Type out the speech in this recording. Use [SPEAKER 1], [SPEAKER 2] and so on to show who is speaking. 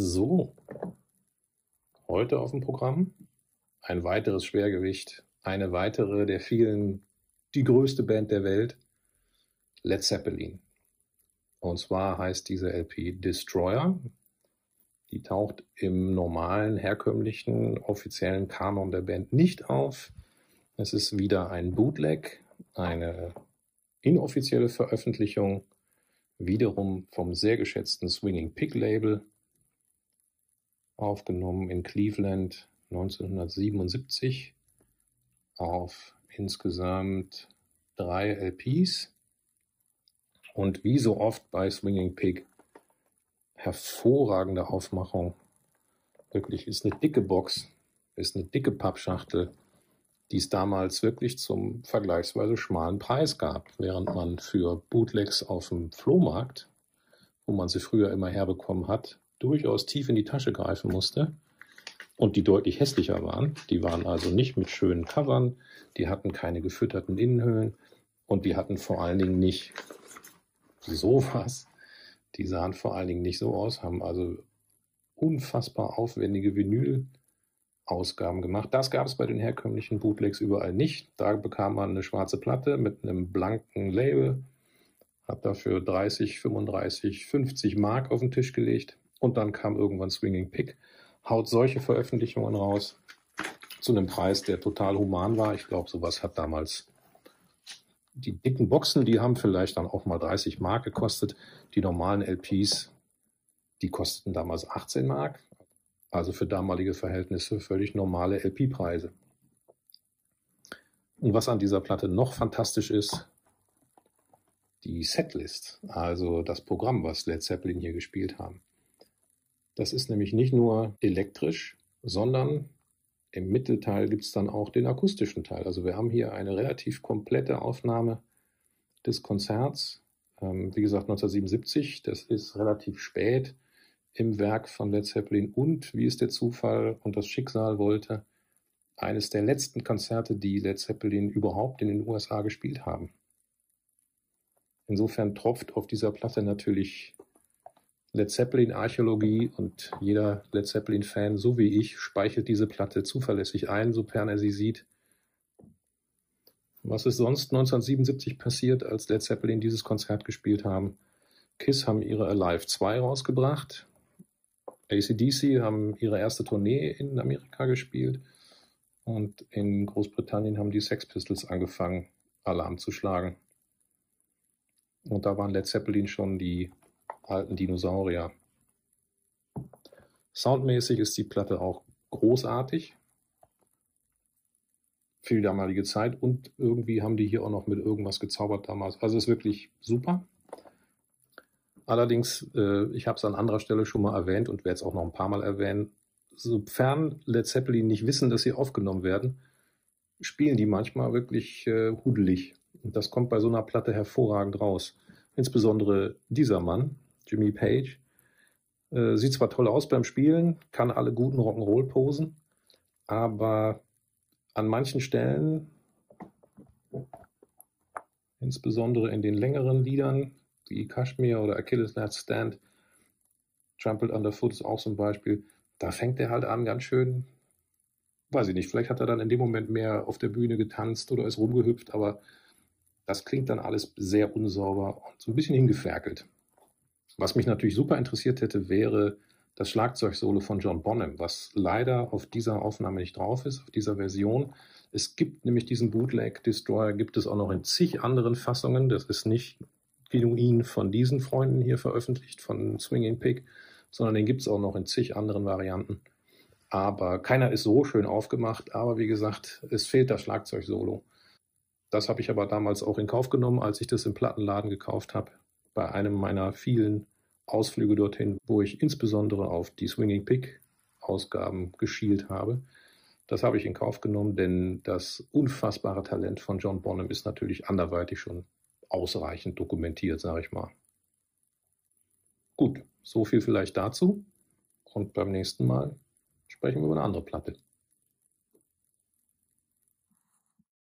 [SPEAKER 1] So, heute auf dem Programm ein weiteres Schwergewicht, eine weitere der vielen, die größte Band der Welt, Led Zeppelin. Und zwar heißt diese LP Destroyer. Die taucht im normalen, herkömmlichen, offiziellen Kanon der Band nicht auf. Es ist wieder ein Bootleg, eine inoffizielle Veröffentlichung, wiederum vom sehr geschätzten Swinging Pig Label, aufgenommen in Cleveland 1977 auf insgesamt drei LPs. Und wie so oft bei Swinging Pig, hervorragende Aufmachung. Wirklich ist eine dicke Box, ist eine dicke Pappschachtel, die es damals wirklich zum vergleichsweise schmalen Preis gab, während man für Bootlegs auf dem Flohmarkt, wo man sie früher immer herbekommen hat, durchaus tief in die Tasche greifen musste und die deutlich hässlicher waren. Die waren also nicht mit schönen Covern, die hatten keine gefütterten Innenhöhlen und die hatten vor allen Dingen nicht sowas. Die sahen vor allen Dingen nicht so aus, haben also unfassbar aufwendige Vinyl-Ausgaben gemacht. Das gab es bei den herkömmlichen Bootlegs überall nicht. Da bekam man eine schwarze Platte mit einem blanken Label, hat dafür 30, 35, 50 Mark auf den Tisch gelegt und dann kam irgendwann Swinging Pig, haut solche Veröffentlichungen raus zu einem Preis, der total human war. Ich glaube, sowas hat damals die dicken Boxen, die haben vielleicht dann auch mal 30 Mark gekostet. Die normalen LPs, die kosteten damals 18 Mark. Also für damalige Verhältnisse völlig normale LP-Preise. Und was an dieser Platte noch fantastisch ist, die Setlist, also das Programm, was Led Zeppelin hier gespielt haben. Das ist nämlich nicht nur elektrisch, sondern im Mittelteil gibt es dann auch den akustischen Teil. Also wir haben hier eine relativ komplette Aufnahme des Konzerts. Ähm, wie gesagt, 1977, das ist relativ spät im Werk von Led Zeppelin und, wie es der Zufall und das Schicksal wollte, eines der letzten Konzerte, die Led Zeppelin überhaupt in den USA gespielt haben. Insofern tropft auf dieser Platte natürlich Led Zeppelin Archäologie und jeder Led Zeppelin Fan, so wie ich, speichert diese Platte zuverlässig ein, sofern er sie sieht. Was ist sonst 1977 passiert, als Led Zeppelin dieses Konzert gespielt haben? Kiss haben ihre Alive 2 rausgebracht. ACDC haben ihre erste Tournee in Amerika gespielt. Und in Großbritannien haben die Sex Pistols angefangen, Alarm zu schlagen. Und da waren Led Zeppelin schon die alten Dinosaurier. Soundmäßig ist die Platte auch großartig für die damalige Zeit und irgendwie haben die hier auch noch mit irgendwas gezaubert damals. Also ist wirklich super. Allerdings, äh, ich habe es an anderer Stelle schon mal erwähnt und werde es auch noch ein paar Mal erwähnen, sofern Led Zeppelin nicht wissen, dass sie aufgenommen werden, spielen die manchmal wirklich äh, hudelig. Und das kommt bei so einer Platte hervorragend raus. Insbesondere dieser Mann, Jimmy Page. Äh, sieht zwar toll aus beim Spielen, kann alle guten Rock'n'Roll-Posen, aber an manchen Stellen, insbesondere in den längeren Liedern, wie Kashmir oder Achilles Last Stand, Trampled Underfoot ist auch so ein Beispiel, da fängt er halt an ganz schön, weiß ich nicht, vielleicht hat er dann in dem Moment mehr auf der Bühne getanzt oder ist rumgehüpft, aber das klingt dann alles sehr unsauber und so ein bisschen hingeferkelt. Was mich natürlich super interessiert hätte, wäre das Schlagzeugsolo von John Bonham, was leider auf dieser Aufnahme nicht drauf ist, auf dieser Version. Es gibt nämlich diesen Bootleg Destroyer, gibt es auch noch in zig anderen Fassungen. Das ist nicht genuin von diesen Freunden hier veröffentlicht, von Swinging Pig, sondern den gibt es auch noch in zig anderen Varianten. Aber keiner ist so schön aufgemacht. Aber wie gesagt, es fehlt das Schlagzeugsolo. Das habe ich aber damals auch in Kauf genommen, als ich das im Plattenladen gekauft habe bei einem meiner vielen Ausflüge dorthin, wo ich insbesondere auf die Swinging Pig Ausgaben geschielt habe. Das habe ich in Kauf genommen, denn das unfassbare Talent von John Bonham ist natürlich anderweitig schon ausreichend dokumentiert, sage ich mal. Gut, so viel vielleicht dazu. Und beim nächsten Mal sprechen wir über eine andere Platte.